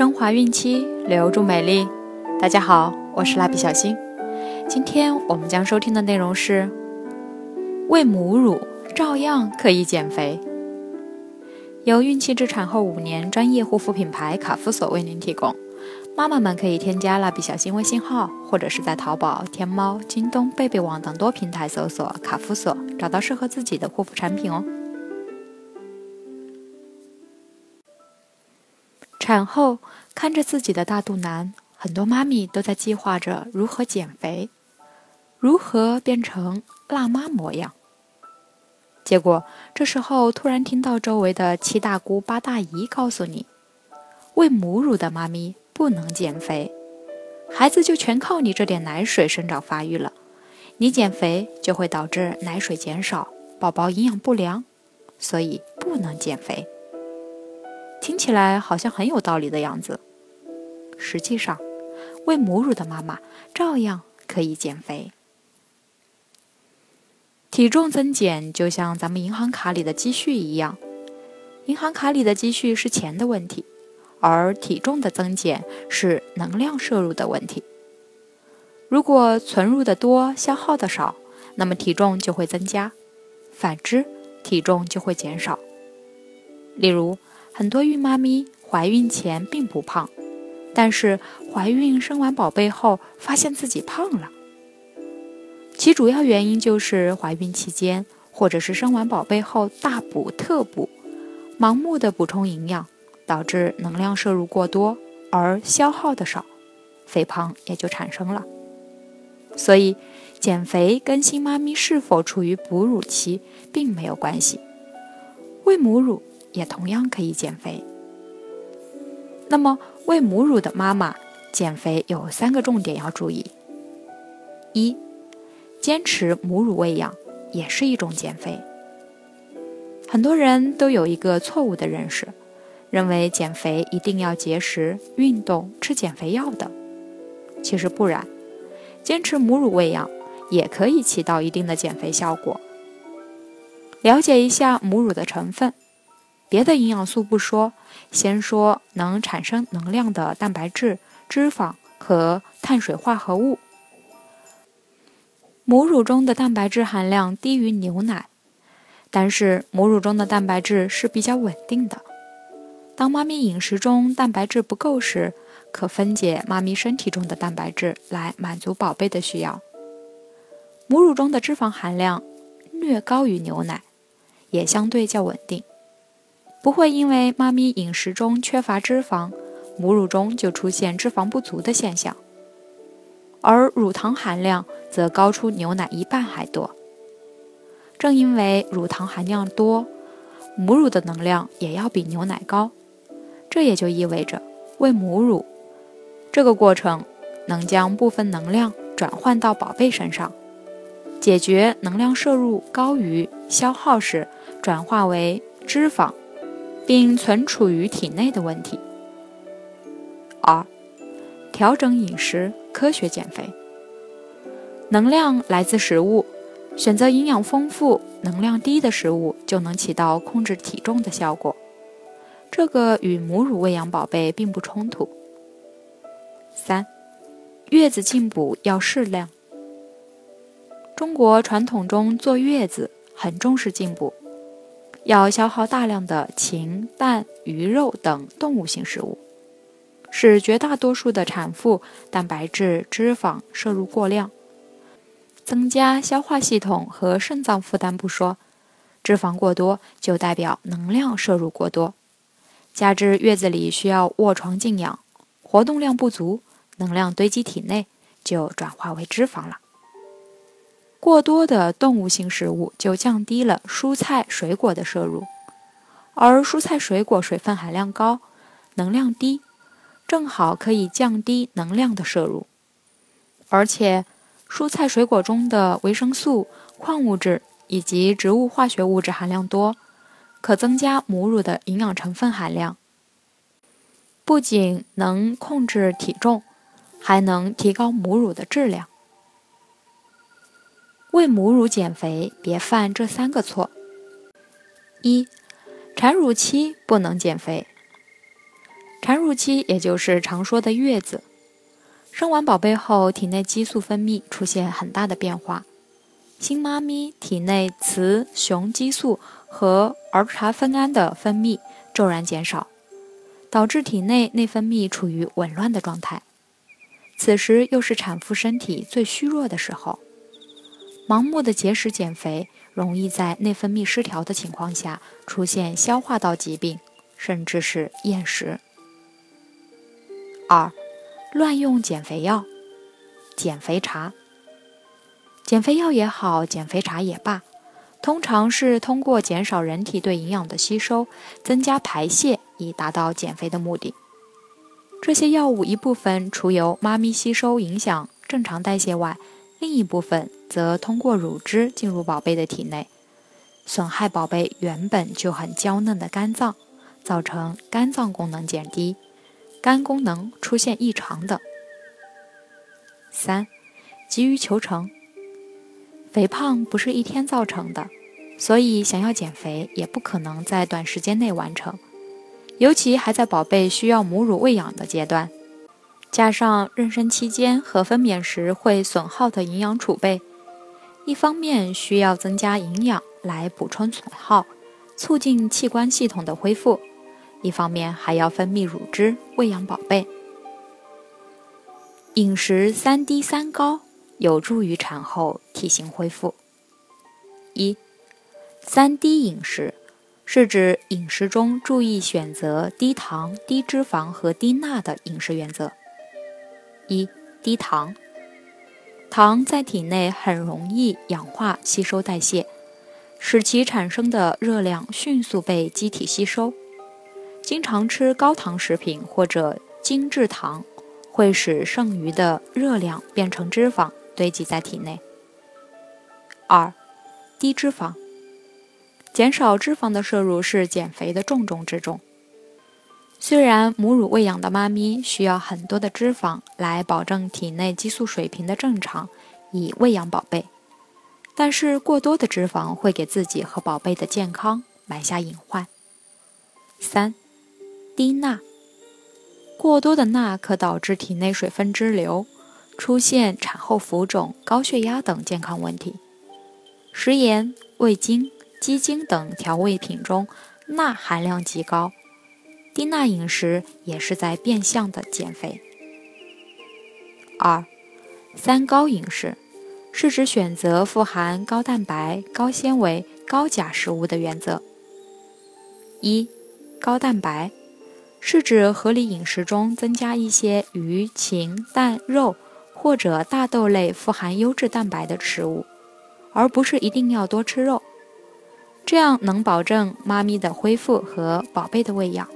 升华孕期，留住美丽。大家好，我是蜡笔小新。今天我们将收听的内容是：喂母乳照样可以减肥。由孕期至产后五年专业护肤品牌卡夫索为您提供。妈妈们可以添加蜡笔小新微信号，或者是在淘宝、天猫、京东、贝贝网等多平台搜索卡夫索，找到适合自己的护肤产品哦。产后看着自己的大肚腩，很多妈咪都在计划着如何减肥，如何变成辣妈模样。结果这时候突然听到周围的七大姑八大姨告诉你，喂母乳的妈咪不能减肥，孩子就全靠你这点奶水生长发育了，你减肥就会导致奶水减少，宝宝营养不良，所以不能减肥。听起来好像很有道理的样子，实际上，喂母乳的妈妈照样可以减肥。体重增减就像咱们银行卡里的积蓄一样，银行卡里的积蓄是钱的问题，而体重的增减是能量摄入的问题。如果存入的多，消耗的少，那么体重就会增加；反之，体重就会减少。例如。很多孕妈咪怀孕前并不胖，但是怀孕生完宝贝后发现自己胖了。其主要原因就是怀孕期间或者是生完宝贝后大补特补，盲目的补充营养，导致能量摄入过多而消耗的少，肥胖也就产生了。所以减肥跟新妈咪是否处于哺乳期并没有关系，喂母乳。也同样可以减肥。那么，喂母乳的妈妈减肥有三个重点要注意：一、坚持母乳喂养也是一种减肥。很多人都有一个错误的认识，认为减肥一定要节食、运动、吃减肥药等。其实不然，坚持母乳喂养也可以起到一定的减肥效果。了解一下母乳的成分。别的营养素不说，先说能产生能量的蛋白质、脂肪和碳水化合物。母乳中的蛋白质含量低于牛奶，但是母乳中的蛋白质是比较稳定的。当妈咪饮食中蛋白质不够时，可分解妈咪身体中的蛋白质来满足宝贝的需要。母乳中的脂肪含量略高于牛奶，也相对较稳定。不会因为妈咪饮食中缺乏脂肪，母乳中就出现脂肪不足的现象，而乳糖含量则高出牛奶一半还多。正因为乳糖含量多，母乳的能量也要比牛奶高，这也就意味着喂母乳这个过程能将部分能量转换到宝贝身上，解决能量摄入高于消耗时转化为脂肪。并存储于体内的问题。二、调整饮食，科学减肥。能量来自食物，选择营养丰富、能量低的食物，就能起到控制体重的效果。这个与母乳喂养宝贝并不冲突。三、月子进补要适量。中国传统中坐月子很重视进补。要消耗大量的禽、蛋、鱼肉等动物性食物，使绝大多数的产妇蛋白质、脂肪摄入过量，增加消化系统和肾脏负担不说，脂肪过多就代表能量摄入过多，加之月子里需要卧床静养，活动量不足，能量堆积体内就转化为脂肪了。过多的动物性食物就降低了蔬菜水果的摄入，而蔬菜水果水分含量高，能量低，正好可以降低能量的摄入。而且，蔬菜水果中的维生素、矿物质以及植物化学物质含量多，可增加母乳的营养成分含量，不仅能控制体重，还能提高母乳的质量。喂母乳减肥，别犯这三个错：一、产乳期不能减肥。产乳期也就是常说的月子。生完宝贝后，体内激素分泌出现很大的变化，新妈咪体内雌雄激素和儿茶酚胺的分泌骤然减少，导致体内内分泌处于紊乱的状态。此时又是产妇身体最虚弱的时候，盲目的节食减肥，容易在内分泌失调的情况下出现消化道疾病，甚至是厌食。二。乱用减肥药、减肥茶、减肥药也好，减肥茶也罢，通常是通过减少人体对营养的吸收，增加排泄，以达到减肥的目的。这些药物一部分除由妈咪吸收影响正常代谢外，另一部分则通过乳汁进入宝贝的体内，损害宝贝原本就很娇嫩的肝脏，造成肝脏功能减低。肝功能出现异常等。三，急于求成。肥胖不是一天造成的，所以想要减肥也不可能在短时间内完成，尤其还在宝贝需要母乳喂养的阶段，加上妊娠期间和分娩时会损耗的营养储备，一方面需要增加营养来补充损耗，促进器官系统的恢复。一方面还要分泌乳汁喂养宝贝，饮食三低三高有助于产后体型恢复。一，三低饮食是指饮食中注意选择低糖、低脂肪和低钠的饮食原则。一，低糖，糖在体内很容易氧化吸收代谢，使其产生的热量迅速被机体吸收。经常吃高糖食品或者精制糖，会使剩余的热量变成脂肪堆积在体内。二，低脂肪，减少脂肪的摄入是减肥的重中之重。虽然母乳喂养的妈咪需要很多的脂肪来保证体内激素水平的正常，以喂养宝贝，但是过多的脂肪会给自己和宝贝的健康埋下隐患。三。低钠，过多的钠可导致体内水分滞留，出现产后浮肿、高血压等健康问题。食盐、味精、鸡精等调味品中钠含量极高，低钠饮食也是在变相的减肥。二，三高饮食是指选择富含高蛋白、高纤维、高钾食物的原则。一，高蛋白。是指合理饮食中增加一些鱼、禽、蛋、肉或者大豆类富含优质蛋白的食物，而不是一定要多吃肉，这样能保证妈咪的恢复和宝贝的喂养。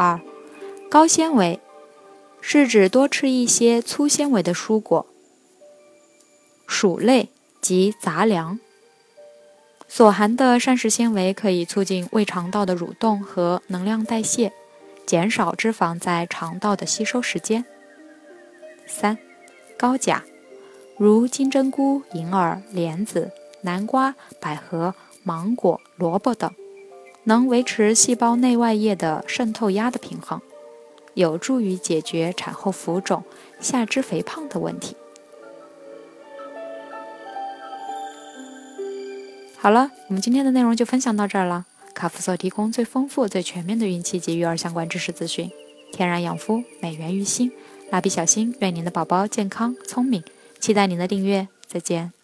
二、高纤维是指多吃一些粗纤维的蔬果、薯类及杂粮。所含的膳食纤维可以促进胃肠道的蠕动和能量代谢，减少脂肪在肠道的吸收时间。三、高钾，如金针菇、银耳、莲子、南瓜、百合、芒果、萝卜等，能维持细胞内外液的渗透压的平衡，有助于解决产后浮肿、下肢肥胖的问题。好了，我们今天的内容就分享到这儿了。卡夫所提供最丰富、最全面的孕期及育儿相关知识资讯，天然养肤，美源于心。蜡笔小新，愿您的宝宝健康聪明，期待您的订阅，再见。